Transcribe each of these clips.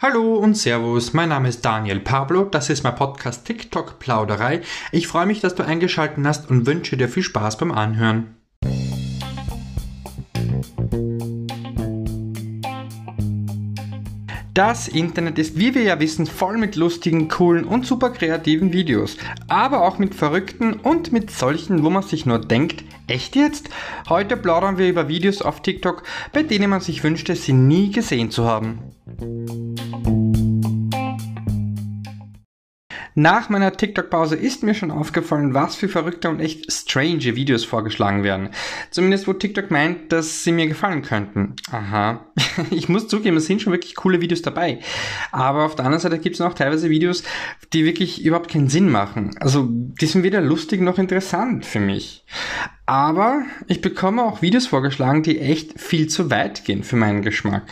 Hallo und Servus, mein Name ist Daniel Pablo, das ist mein Podcast TikTok Plauderei. Ich freue mich, dass du eingeschaltet hast und wünsche dir viel Spaß beim Anhören. Das Internet ist, wie wir ja wissen, voll mit lustigen, coolen und super kreativen Videos. Aber auch mit verrückten und mit solchen, wo man sich nur denkt, echt jetzt? Heute plaudern wir über Videos auf TikTok, bei denen man sich wünschte, sie nie gesehen zu haben. Nach meiner TikTok-Pause ist mir schon aufgefallen, was für verrückte und echt strange Videos vorgeschlagen werden. Zumindest wo TikTok meint, dass sie mir gefallen könnten. Aha. Ich muss zugeben, es sind schon wirklich coole Videos dabei. Aber auf der anderen Seite gibt es noch teilweise Videos, die wirklich überhaupt keinen Sinn machen. Also die sind weder lustig noch interessant für mich. Aber ich bekomme auch Videos vorgeschlagen, die echt viel zu weit gehen für meinen Geschmack.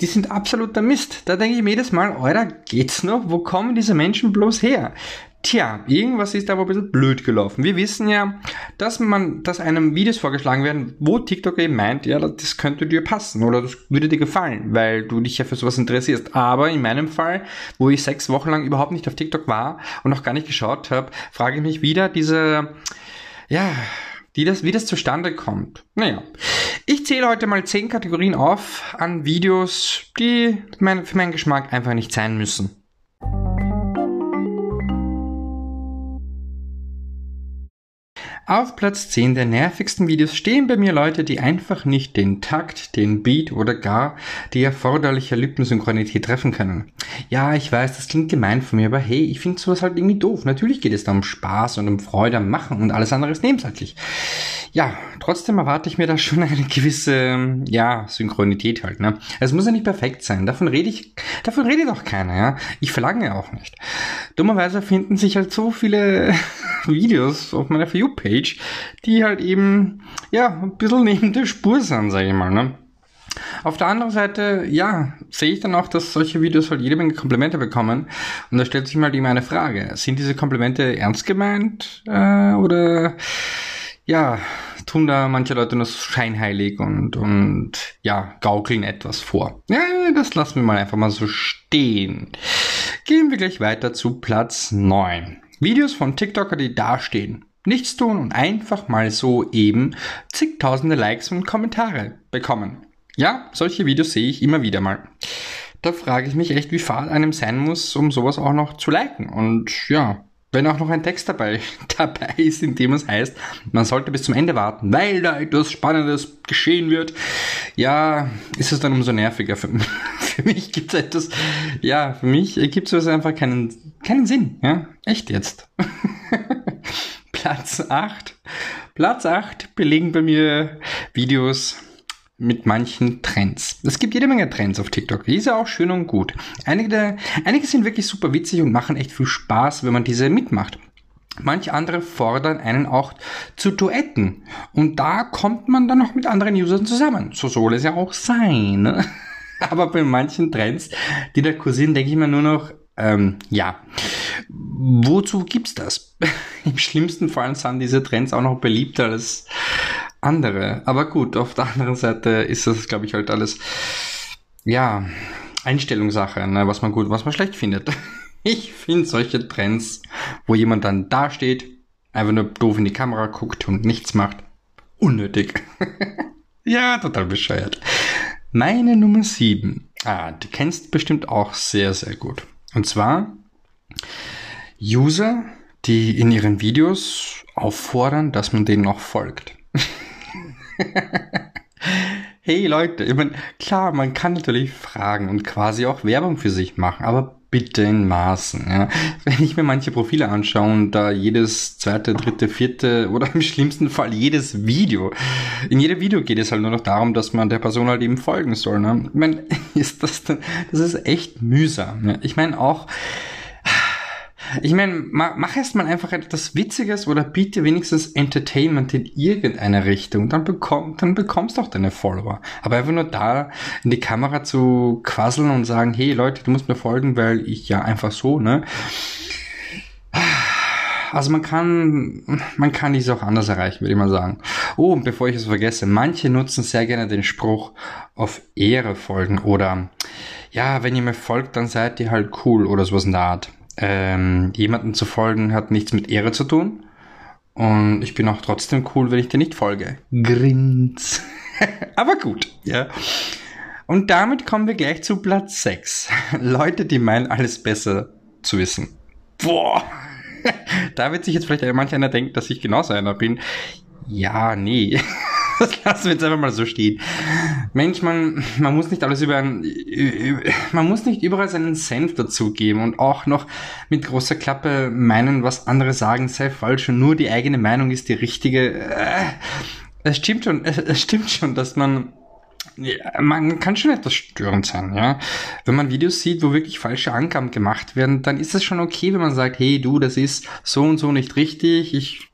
Die sind absoluter Mist. Da denke ich mir jedes Mal, Alter, geht's noch? Wo kommen diese Menschen bloß her? Tja, irgendwas ist aber ein bisschen blöd gelaufen. Wir wissen ja, dass man, dass einem Videos vorgeschlagen werden, wo TikTok eben meint, ja, das könnte dir passen oder das würde dir gefallen, weil du dich ja für sowas interessierst. Aber in meinem Fall, wo ich sechs Wochen lang überhaupt nicht auf TikTok war und noch gar nicht geschaut habe, frage ich mich wieder diese, ja, die das, wie das zustande kommt. Naja, ich zähle heute mal zehn Kategorien auf an Videos, die mein, für meinen Geschmack einfach nicht sein müssen. Auf Platz 10 der nervigsten Videos stehen bei mir Leute, die einfach nicht den Takt, den Beat oder gar die erforderliche Lippensynchronität treffen können. Ja, ich weiß, das klingt gemein von mir, aber hey, ich finde sowas halt irgendwie doof. Natürlich geht es da um Spaß und um Freude am Machen und alles andere ist nebensächlich. Ja, trotzdem erwarte ich mir da schon eine gewisse, ja, Synchronität halt, ne? Es muss ja nicht perfekt sein. Davon rede ich, davon redet auch keiner, ja? Ich verlange auch nicht. Dummerweise finden sich halt so viele Videos auf meiner For You-Page, die halt eben, ja, ein bisschen neben der Spur sind, sage ich mal, ne? Auf der anderen Seite, ja, sehe ich dann auch, dass solche Videos halt jede Menge Komplimente bekommen. Und da stellt sich mal eben eine Frage. Sind diese Komplimente ernst gemeint? Äh, oder ja, tun da manche Leute nur scheinheilig und, und ja, gaukeln etwas vor. Ja, das lassen wir mal einfach mal so stehen. Gehen wir gleich weiter zu Platz 9. Videos von TikToker, die dastehen, nichts tun und einfach mal so eben zigtausende Likes und Kommentare bekommen. Ja, solche Videos sehe ich immer wieder mal. Da frage ich mich echt, wie fad einem sein muss, um sowas auch noch zu liken. Und ja, wenn auch noch ein Text dabei, dabei ist, in dem es heißt, man sollte bis zum Ende warten, weil da etwas Spannendes geschehen wird, ja, ist es dann umso nerviger. Für, für mich gibt es etwas, ja, für mich gibt es einfach keinen, keinen Sinn, ja, echt jetzt. Platz 8. Platz 8 belegen bei mir Videos, mit manchen Trends. Es gibt jede Menge Trends auf TikTok. Die ist ja auch schön und gut. Einige, der, einige sind wirklich super witzig und machen echt viel Spaß, wenn man diese mitmacht. Manche andere fordern einen auch zu Duetten. Und da kommt man dann noch mit anderen Usern zusammen. So soll es ja auch sein. Ne? Aber bei manchen Trends, die da kursieren, denke ich mir nur noch, ähm, ja, wozu gibt's das? Im schlimmsten Fall sind diese Trends auch noch beliebter als andere. Aber gut, auf der anderen Seite ist das, glaube ich, halt alles, ja, Einstellungssache, ne, was man gut, was man schlecht findet. Ich finde solche Trends, wo jemand dann da steht, einfach nur doof in die Kamera guckt und nichts macht, unnötig. ja, total bescheuert. Meine Nummer 7. Ah, du kennst bestimmt auch sehr, sehr gut. Und zwar User, die in ihren Videos auffordern, dass man denen auch folgt. hey Leute, ich meine, klar, man kann natürlich fragen und quasi auch Werbung für sich machen, aber bitte in Maßen. Ja. Wenn ich mir manche Profile anschaue und da jedes zweite, dritte, vierte oder im schlimmsten Fall jedes Video, in jedem Video geht es halt nur noch darum, dass man der Person halt eben folgen soll. Ne? Ich meine, ist das denn, das ist echt mühsam. Ja. Ich meine auch, ich meine, mach erst mal einfach etwas Witziges oder biete wenigstens Entertainment in irgendeiner Richtung. Dann, bekomm, dann bekommst du auch deine Follower. Aber einfach nur da in die Kamera zu quasseln und sagen, hey Leute, du musst mir folgen, weil ich ja einfach so, ne? Also man kann, man kann dies auch anders erreichen, würde ich mal sagen. Oh, und bevor ich es vergesse, manche nutzen sehr gerne den Spruch auf Ehre folgen oder ja, wenn ihr mir folgt, dann seid ihr halt cool oder sowas in der Art. Ähm, jemanden zu folgen hat nichts mit Ehre zu tun. Und ich bin auch trotzdem cool, wenn ich dir nicht folge. Grins. Aber gut, ja. Und damit kommen wir gleich zu Platz 6. Leute, die meinen, alles besser zu wissen. Boah. da wird sich jetzt vielleicht manch einer denken, dass ich genauso einer bin. Ja, nee. Das lassen wir jetzt einfach mal so stehen. Mensch, man, man muss nicht alles über ein, man muss nicht überall seinen Senf dazugeben und auch noch mit großer Klappe meinen, was andere sagen, sei falsch und nur die eigene Meinung ist die richtige. Äh, es stimmt schon, es stimmt schon, dass man man kann schon etwas störend sein, ja. Wenn man Videos sieht, wo wirklich falsche Angaben gemacht werden, dann ist es schon okay, wenn man sagt, hey du, das ist so und so nicht richtig, ich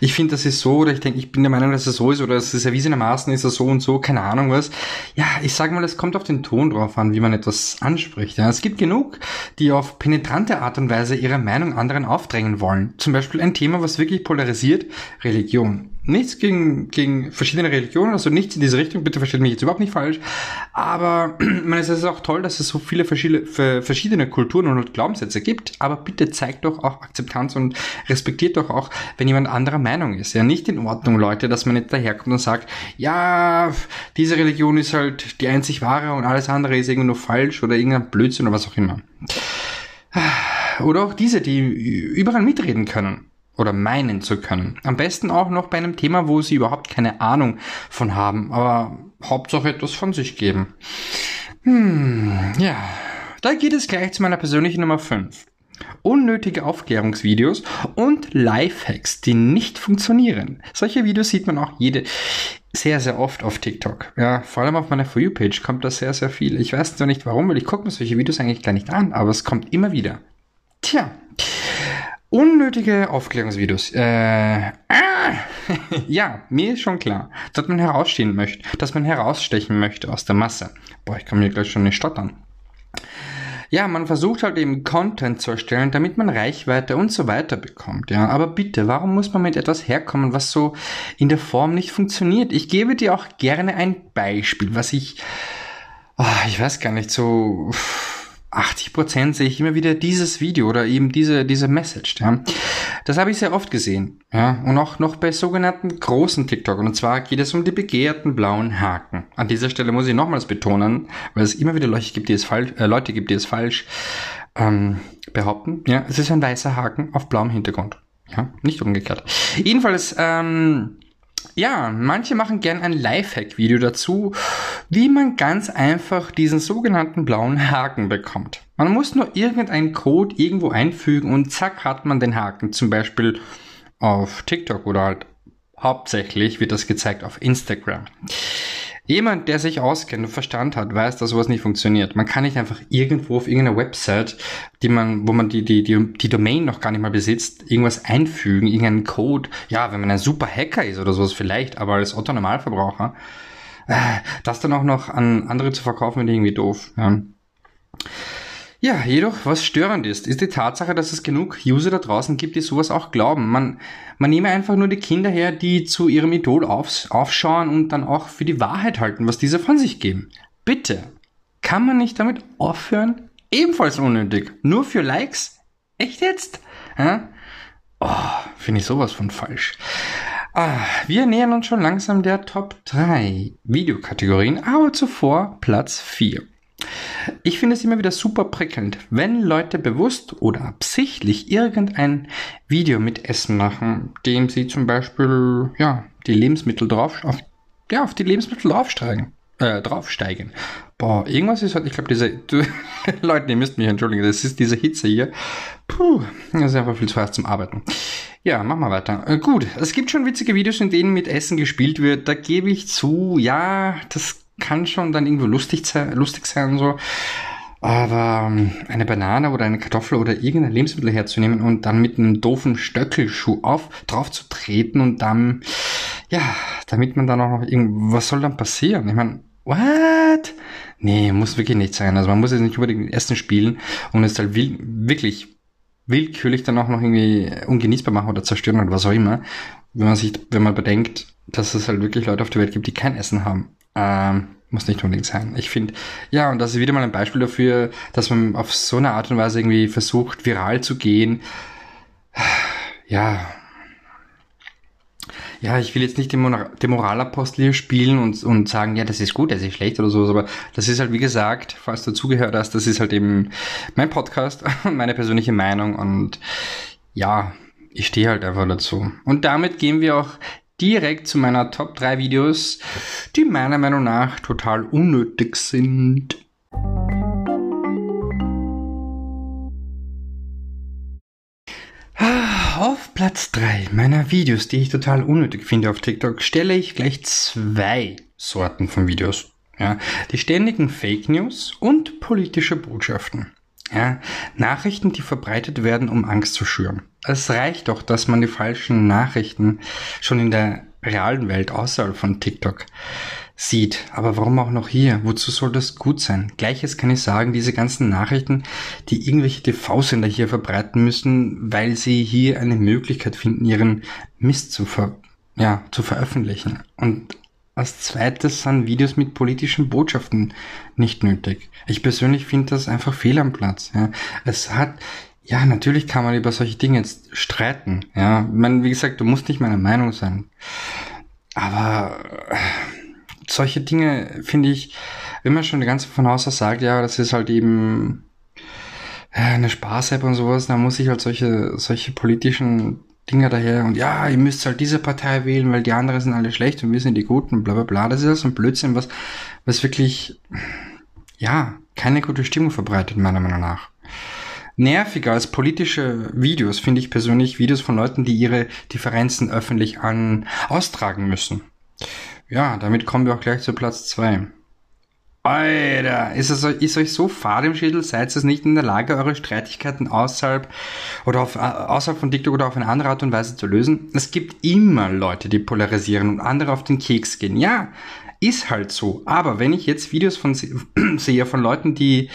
ich finde, das ist so, oder ich denke, ich bin der Meinung, dass es so ist, oder es ist erwiesenermaßen ist es so und so, keine Ahnung was. Ja, ich sage mal, es kommt auf den Ton drauf an, wie man etwas anspricht. Ja. Es gibt genug, die auf penetrante Art und Weise ihre Meinung anderen aufdrängen wollen. Zum Beispiel ein Thema, was wirklich polarisiert, Religion nichts gegen, gegen verschiedene Religionen, also nichts in diese Richtung, bitte versteht mich jetzt überhaupt nicht falsch, aber man, es ist auch toll, dass es so viele verschiedene, verschiedene Kulturen und Glaubenssätze gibt, aber bitte zeigt doch auch Akzeptanz und respektiert doch auch, wenn jemand anderer Meinung ist. Ja, nicht in Ordnung, Leute, dass man nicht daherkommt und sagt, ja, diese Religion ist halt die einzig wahre und alles andere ist irgendwie nur falsch oder irgendein Blödsinn oder was auch immer. Oder auch diese, die überall mitreden können oder meinen zu können. Am besten auch noch bei einem Thema, wo sie überhaupt keine Ahnung von haben, aber Hauptsache etwas von sich geben. Hm, ja, da geht es gleich zu meiner persönlichen Nummer 5. Unnötige Aufklärungsvideos und Lifehacks, die nicht funktionieren. Solche Videos sieht man auch jede, sehr, sehr oft auf TikTok. Ja, vor allem auf meiner For You-Page kommt das sehr, sehr viel. Ich weiß noch nicht warum, weil ich gucke mir solche Videos eigentlich gar nicht an, aber es kommt immer wieder. Tja, Unnötige Aufklärungsvideos. Äh, ah, ja, mir ist schon klar, dass man herausstehen möchte, dass man herausstechen möchte aus der Masse. Boah, ich kann mir gleich schon nicht stottern. Ja, man versucht halt eben Content zu erstellen, damit man Reichweite und so weiter bekommt. Ja, aber bitte, warum muss man mit etwas herkommen, was so in der Form nicht funktioniert? Ich gebe dir auch gerne ein Beispiel, was ich, oh, ich weiß gar nicht so 80 Prozent sehe ich immer wieder dieses Video oder eben diese, diese Message. Ja. Das habe ich sehr oft gesehen. Ja. Und auch noch bei sogenannten großen TikTok. Und zwar geht es um die begehrten blauen Haken. An dieser Stelle muss ich nochmals betonen, weil es immer wieder Leute gibt, die es falsch, äh, Leute gibt, die es falsch ähm, behaupten. Ja, es ist ein weißer Haken auf blauem Hintergrund. Ja, nicht umgekehrt. Jedenfalls, ähm, ja, manche machen gern ein Lifehack-Video dazu, wie man ganz einfach diesen sogenannten blauen Haken bekommt. Man muss nur irgendeinen Code irgendwo einfügen und zack hat man den Haken. Zum Beispiel auf TikTok oder halt hauptsächlich wird das gezeigt auf Instagram. Jemand, der sich auskennt und Verstand hat, weiß, dass sowas nicht funktioniert. Man kann nicht einfach irgendwo auf irgendeiner Website, die man, wo man die, die, die, die Domain noch gar nicht mal besitzt, irgendwas einfügen, irgendeinen Code. Ja, wenn man ein super Hacker ist oder sowas vielleicht, aber als Otto Normalverbraucher, äh, das dann auch noch an andere zu verkaufen, wird irgendwie doof. Ja. Ja, jedoch, was störend ist, ist die Tatsache, dass es genug User da draußen gibt, die sowas auch glauben. Man, man nehme einfach nur die Kinder her, die zu ihrem Idol aufs, aufschauen und dann auch für die Wahrheit halten, was diese von sich geben. Bitte, kann man nicht damit aufhören? Ebenfalls unnötig. Nur für Likes? Echt jetzt? Ja? Oh, finde ich sowas von falsch. Ah, wir nähern uns schon langsam der Top 3 Videokategorien, aber zuvor Platz 4. Ich finde es immer wieder super prickelnd, wenn Leute bewusst oder absichtlich irgendein Video mit Essen machen, dem sie zum Beispiel ja die Lebensmittel drauf auf, ja, auf die Lebensmittel draufsteigen. Äh, draufsteigen. Boah, irgendwas ist halt, ich glaube, diese, Leute, ihr müsst mich entschuldigen, das ist diese Hitze hier. Puh, das ist einfach viel zu heiß zum Arbeiten. Ja, machen wir weiter. Äh, gut, es gibt schon witzige Videos, in denen mit Essen gespielt wird. Da gebe ich zu, ja, das kann schon dann irgendwo lustig, lustig sein so. Aber ähm, eine Banane oder eine Kartoffel oder irgendein Lebensmittel herzunehmen und dann mit einem doofen Stöckelschuh auf, drauf zu treten und dann, ja, damit man dann auch noch irgend, was soll dann passieren? Ich meine, what? Nee, muss wirklich nicht sein. Also man muss jetzt nicht unbedingt Essen spielen und es halt will, wirklich willkürlich dann auch noch irgendwie ungenießbar machen oder zerstören oder was auch immer. Wenn man sich, wenn man bedenkt, dass es halt wirklich Leute auf der Welt gibt, die kein Essen haben. Ähm, Muss nicht unbedingt sein. Ich finde, ja, und das ist wieder mal ein Beispiel dafür, dass man auf so eine Art und Weise irgendwie versucht, viral zu gehen. Ja, ja, ich will jetzt nicht den, Mor den Moralapostel hier spielen und, und sagen, ja, das ist gut, das ist schlecht oder so, aber das ist halt, wie gesagt, falls du zugehört hast, das ist halt eben mein Podcast und meine persönliche Meinung und ja, ich stehe halt einfach dazu. Und damit gehen wir auch direkt zu meiner Top 3 Videos, die meiner Meinung nach total unnötig sind. Auf Platz 3 meiner Videos, die ich total unnötig finde auf TikTok, stelle ich gleich zwei Sorten von Videos. Ja, die ständigen Fake News und politische Botschaften. Ja, Nachrichten, die verbreitet werden, um Angst zu schüren. Es reicht doch, dass man die falschen Nachrichten schon in der realen Welt außerhalb von TikTok sieht. Aber warum auch noch hier? Wozu soll das gut sein? Gleiches kann ich sagen, diese ganzen Nachrichten, die irgendwelche TV-Sender hier verbreiten müssen, weil sie hier eine Möglichkeit finden, ihren Mist zu, ver ja, zu veröffentlichen. Und als zweites sind Videos mit politischen Botschaften nicht nötig. Ich persönlich finde das einfach fehl am Platz. Ja. Es hat, ja, natürlich kann man über solche Dinge jetzt streiten. Ja, ich meine, wie gesagt, du musst nicht meiner Meinung sein. Aber solche Dinge finde ich, wenn man schon ganze von Haus aus sagt, ja, das ist halt eben äh, eine Spaß-App und sowas, dann muss ich halt solche, solche politischen Dinge daher und ja, ihr müsst halt diese Partei wählen, weil die anderen sind alle schlecht und wir sind die Guten, bla bla bla. Das ist ja so ein Blödsinn, was, was wirklich, ja, keine gute Stimmung verbreitet, meiner Meinung nach. Nerviger als politische Videos finde ich persönlich Videos von Leuten, die ihre Differenzen öffentlich an austragen müssen. Ja, damit kommen wir auch gleich zu Platz zwei. Alter, ist, es, ist euch so fad im Schädel, seid ihr nicht in der Lage, eure Streitigkeiten außerhalb oder auf, außerhalb von TikTok oder auf eine andere Art und Weise zu lösen? Es gibt immer Leute, die polarisieren und andere auf den Keks gehen. Ja, ist halt so. Aber wenn ich jetzt Videos von sehe von Leuten, die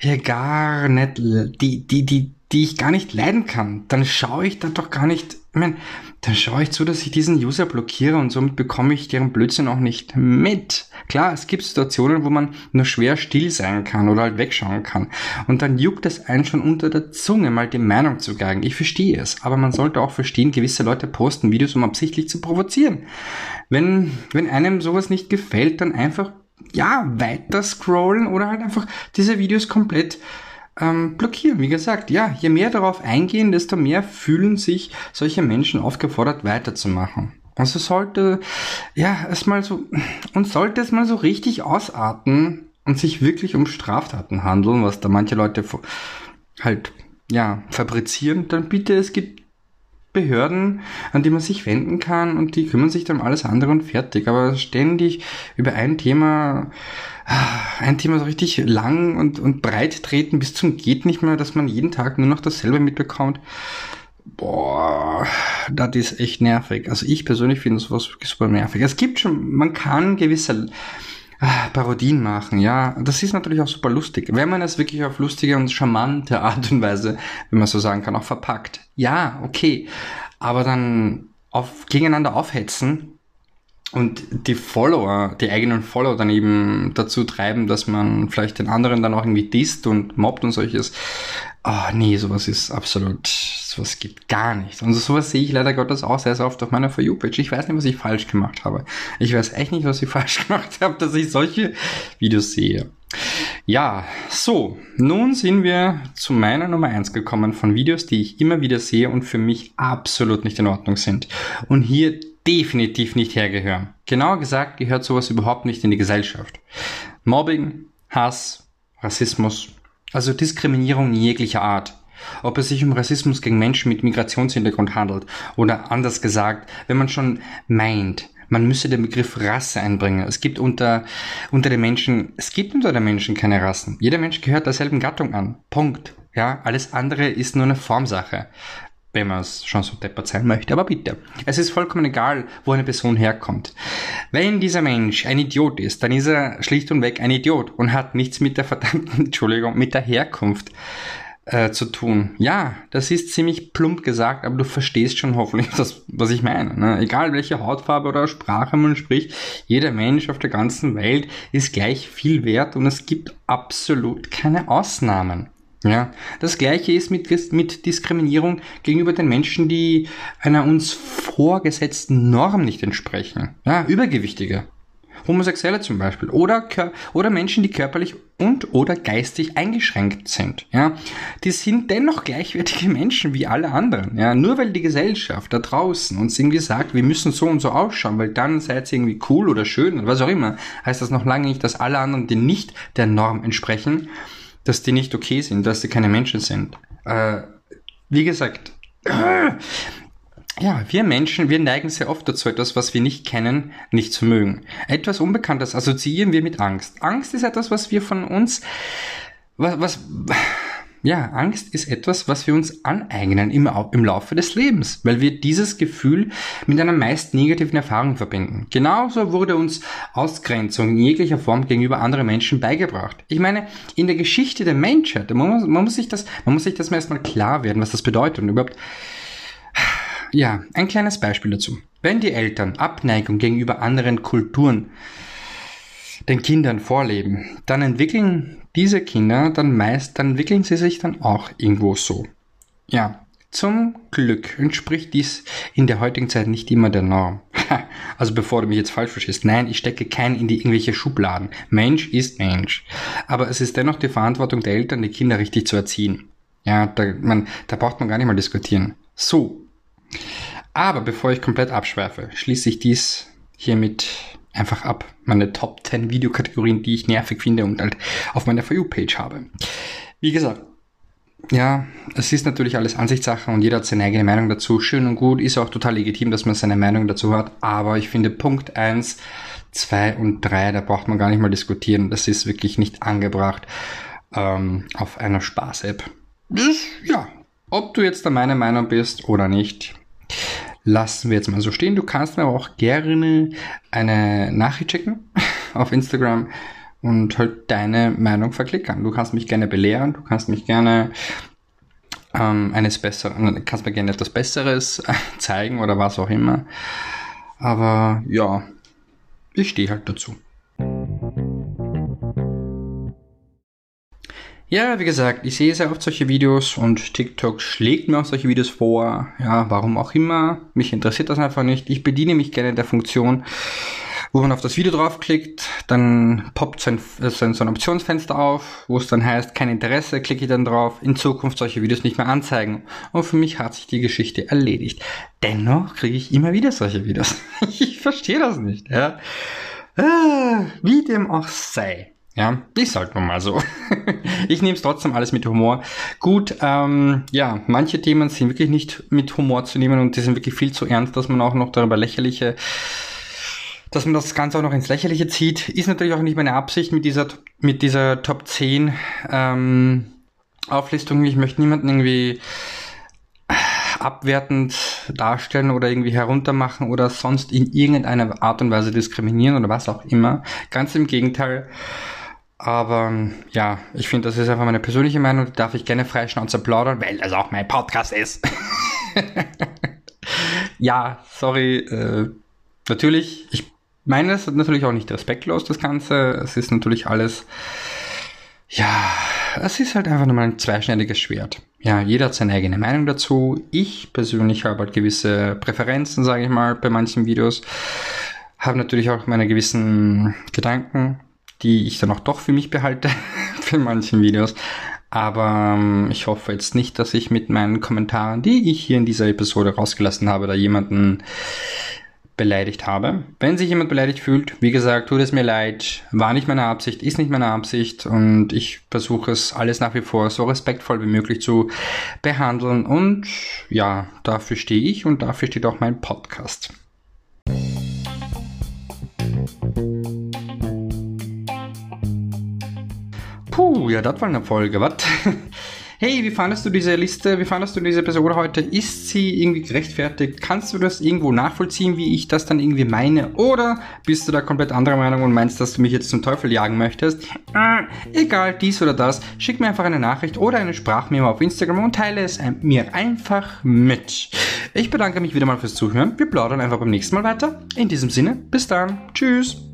ja gar nicht, die, die, die, die ich gar nicht leiden kann, dann schaue ich da doch gar nicht, ich meine, dann schaue ich zu, dass ich diesen User blockiere und somit bekomme ich deren Blödsinn auch nicht mit. Klar, es gibt Situationen, wo man nur schwer still sein kann oder halt wegschauen kann. Und dann juckt es einen schon unter der Zunge, mal die Meinung zu geigen. Ich verstehe es, aber man sollte auch verstehen, gewisse Leute posten Videos, um absichtlich zu provozieren. Wenn, wenn einem sowas nicht gefällt, dann einfach, ja, weiter scrollen oder halt einfach diese Videos komplett ähm, blockieren. Wie gesagt, ja, je mehr darauf eingehen, desto mehr fühlen sich solche Menschen aufgefordert, weiterzumachen. Also sollte, ja, es mal so, und sollte es mal so richtig ausarten und sich wirklich um Straftaten handeln, was da manche Leute halt, ja, fabrizieren, dann bitte, es gibt Behörden, an die man sich wenden kann und die kümmern sich dann um alles andere und fertig. Aber ständig über ein Thema ein Thema so richtig lang und, und breit treten bis zum geht nicht mehr, dass man jeden Tag nur noch dasselbe mitbekommt. Boah, das ist echt nervig. Also ich persönlich finde sowas super nervig. Es gibt schon, man kann gewisse ah, Parodien machen, ja. Das ist natürlich auch super lustig. Wenn man es wirklich auf lustige und charmante Art und Weise, wenn man so sagen kann, auch verpackt. Ja, okay. Aber dann auf, gegeneinander aufhetzen, und die Follower, die eigenen Follower dann eben dazu treiben, dass man vielleicht den anderen dann auch irgendwie disst und mobbt und solches. Ah, oh, nee, sowas ist absolut, sowas gibt gar nicht. Und sowas sehe ich leider Gottes auch sehr, sehr oft auf meiner For You-Page. Ich weiß nicht, was ich falsch gemacht habe. Ich weiß echt nicht, was ich falsch gemacht habe, dass ich solche Videos sehe. Ja, so, nun sind wir zu meiner Nummer eins gekommen von Videos, die ich immer wieder sehe und für mich absolut nicht in Ordnung sind. Und hier definitiv nicht hergehören. Genauer gesagt gehört sowas überhaupt nicht in die Gesellschaft. Mobbing, Hass, Rassismus, also Diskriminierung jeglicher Art. Ob es sich um Rassismus gegen Menschen mit Migrationshintergrund handelt oder anders gesagt, wenn man schon meint, man müsse den Begriff Rasse einbringen. Es gibt unter, unter den Menschen, es gibt unter den Menschen keine Rassen. Jeder Mensch gehört derselben Gattung an. Punkt. Ja, alles andere ist nur eine Formsache wenn man es schon so deppert sein möchte, aber bitte. Es ist vollkommen egal, wo eine Person herkommt. Wenn dieser Mensch ein Idiot ist, dann ist er schlicht und weg ein Idiot und hat nichts mit der verdammten, Entschuldigung, mit der Herkunft äh, zu tun. Ja, das ist ziemlich plump gesagt, aber du verstehst schon hoffentlich, das, was ich meine. Ne? Egal welche Hautfarbe oder Sprache man spricht, jeder Mensch auf der ganzen Welt ist gleich viel wert und es gibt absolut keine Ausnahmen. Ja, das gleiche ist mit, mit Diskriminierung gegenüber den Menschen, die einer uns vorgesetzten Norm nicht entsprechen. Ja, Übergewichtige. Homosexuelle zum Beispiel oder, oder Menschen, die körperlich und oder geistig eingeschränkt sind. Ja, die sind dennoch gleichwertige Menschen wie alle anderen. Ja, nur weil die Gesellschaft da draußen uns irgendwie sagt, wir müssen so und so ausschauen, weil dann seid ihr irgendwie cool oder schön oder was auch immer, heißt das noch lange nicht, dass alle anderen, die nicht der Norm entsprechen, dass die nicht okay sind, dass die keine Menschen sind. Äh, wie gesagt, ja, wir Menschen, wir neigen sehr oft dazu, etwas, was wir nicht kennen, nicht zu mögen. Etwas Unbekanntes assoziieren wir mit Angst. Angst ist etwas, was wir von uns, was, was ja, Angst ist etwas, was wir uns aneignen im, im Laufe des Lebens, weil wir dieses Gefühl mit einer meist negativen Erfahrung verbinden. Genauso wurde uns Ausgrenzung in jeglicher Form gegenüber anderen Menschen beigebracht. Ich meine, in der Geschichte der Menschheit, man muss, man muss sich das, man muss sich das mal erstmal klar werden, was das bedeutet und überhaupt, ja, ein kleines Beispiel dazu. Wenn die Eltern Abneigung gegenüber anderen Kulturen den Kindern vorleben, dann entwickeln diese Kinder dann meist, dann entwickeln sie sich dann auch irgendwo so. Ja, zum Glück entspricht dies in der heutigen Zeit nicht immer der Norm. Also bevor du mich jetzt falsch verstehst, nein, ich stecke keinen in die irgendwelche Schubladen. Mensch ist Mensch. Aber es ist dennoch die Verantwortung der Eltern, die Kinder richtig zu erziehen. Ja, da, man, da braucht man gar nicht mal diskutieren. So, aber bevor ich komplett abschweife, schließe ich dies hiermit einfach ab. Meine Top 10 Videokategorien, die ich nervig finde und halt auf meiner For You-Page habe. Wie gesagt, ja, es ist natürlich alles Ansichtssache und jeder hat seine eigene Meinung dazu. Schön und gut, ist auch total legitim, dass man seine Meinung dazu hat. Aber ich finde Punkt 1, 2 und 3, da braucht man gar nicht mal diskutieren. Das ist wirklich nicht angebracht ähm, auf einer Spaß-App. Ja, ob du jetzt der meiner Meinung bist oder nicht, lassen wir jetzt mal so stehen. Du kannst mir aber auch gerne eine Nachricht schicken auf Instagram und halt deine Meinung verklickern. Du kannst mich gerne belehren, du kannst mich gerne ähm, eines besseren, kannst mir gerne etwas Besseres zeigen oder was auch immer. Aber ja, ich stehe halt dazu. Ja, wie gesagt, ich sehe sehr oft solche Videos und TikTok schlägt mir auch solche Videos vor. Ja, warum auch immer. Mich interessiert das einfach nicht. Ich bediene mich gerne der Funktion, wo man auf das Video draufklickt, dann poppt so ein, so ein Optionsfenster auf, wo es dann heißt, kein Interesse, klicke ich dann drauf, in Zukunft solche Videos nicht mehr anzeigen. Und für mich hat sich die Geschichte erledigt. Dennoch kriege ich immer wieder solche Videos. ich verstehe das nicht, ja. Ah, wie dem auch sei. Ja, ist halt nun mal so. ich nehme es trotzdem alles mit Humor. Gut, ähm, ja, manche Themen sind wirklich nicht mit Humor zu nehmen und die sind wirklich viel zu ernst, dass man auch noch darüber lächerliche, dass man das Ganze auch noch ins Lächerliche zieht. Ist natürlich auch nicht meine Absicht mit dieser, mit dieser Top 10 ähm, Auflistung. Ich möchte niemanden irgendwie abwertend darstellen oder irgendwie heruntermachen oder sonst in irgendeiner Art und Weise diskriminieren oder was auch immer. Ganz im Gegenteil. Aber ja, ich finde, das ist einfach meine persönliche Meinung. Die darf ich gerne freischnauze plaudern, weil das auch mein Podcast ist. ja, sorry. Äh, natürlich, ich meine es natürlich auch nicht respektlos, das Ganze. Es ist natürlich alles, ja, es ist halt einfach nur mal ein zweischneidiges Schwert. Ja, jeder hat seine eigene Meinung dazu. Ich persönlich habe halt gewisse Präferenzen, sage ich mal, bei manchen Videos. Habe natürlich auch meine gewissen Gedanken die ich dann auch doch für mich behalte, für manchen Videos. Aber ähm, ich hoffe jetzt nicht, dass ich mit meinen Kommentaren, die ich hier in dieser Episode rausgelassen habe, da jemanden beleidigt habe. Wenn sich jemand beleidigt fühlt, wie gesagt, tut es mir leid, war nicht meine Absicht, ist nicht meine Absicht und ich versuche es alles nach wie vor so respektvoll wie möglich zu behandeln und ja, dafür stehe ich und dafür steht auch mein Podcast. Puh, ja, das war eine Folge, was? hey, wie fandest du diese Liste, wie fandest du diese Episode heute? Ist sie irgendwie gerechtfertigt? Kannst du das irgendwo nachvollziehen, wie ich das dann irgendwie meine? Oder bist du da komplett anderer Meinung und meinst, dass du mich jetzt zum Teufel jagen möchtest? Äh, egal, dies oder das, schick mir einfach eine Nachricht oder eine Sprachmemo auf Instagram und teile es mir einfach mit. Ich bedanke mich wieder mal fürs Zuhören. Wir plaudern einfach beim nächsten Mal weiter. In diesem Sinne, bis dann. Tschüss.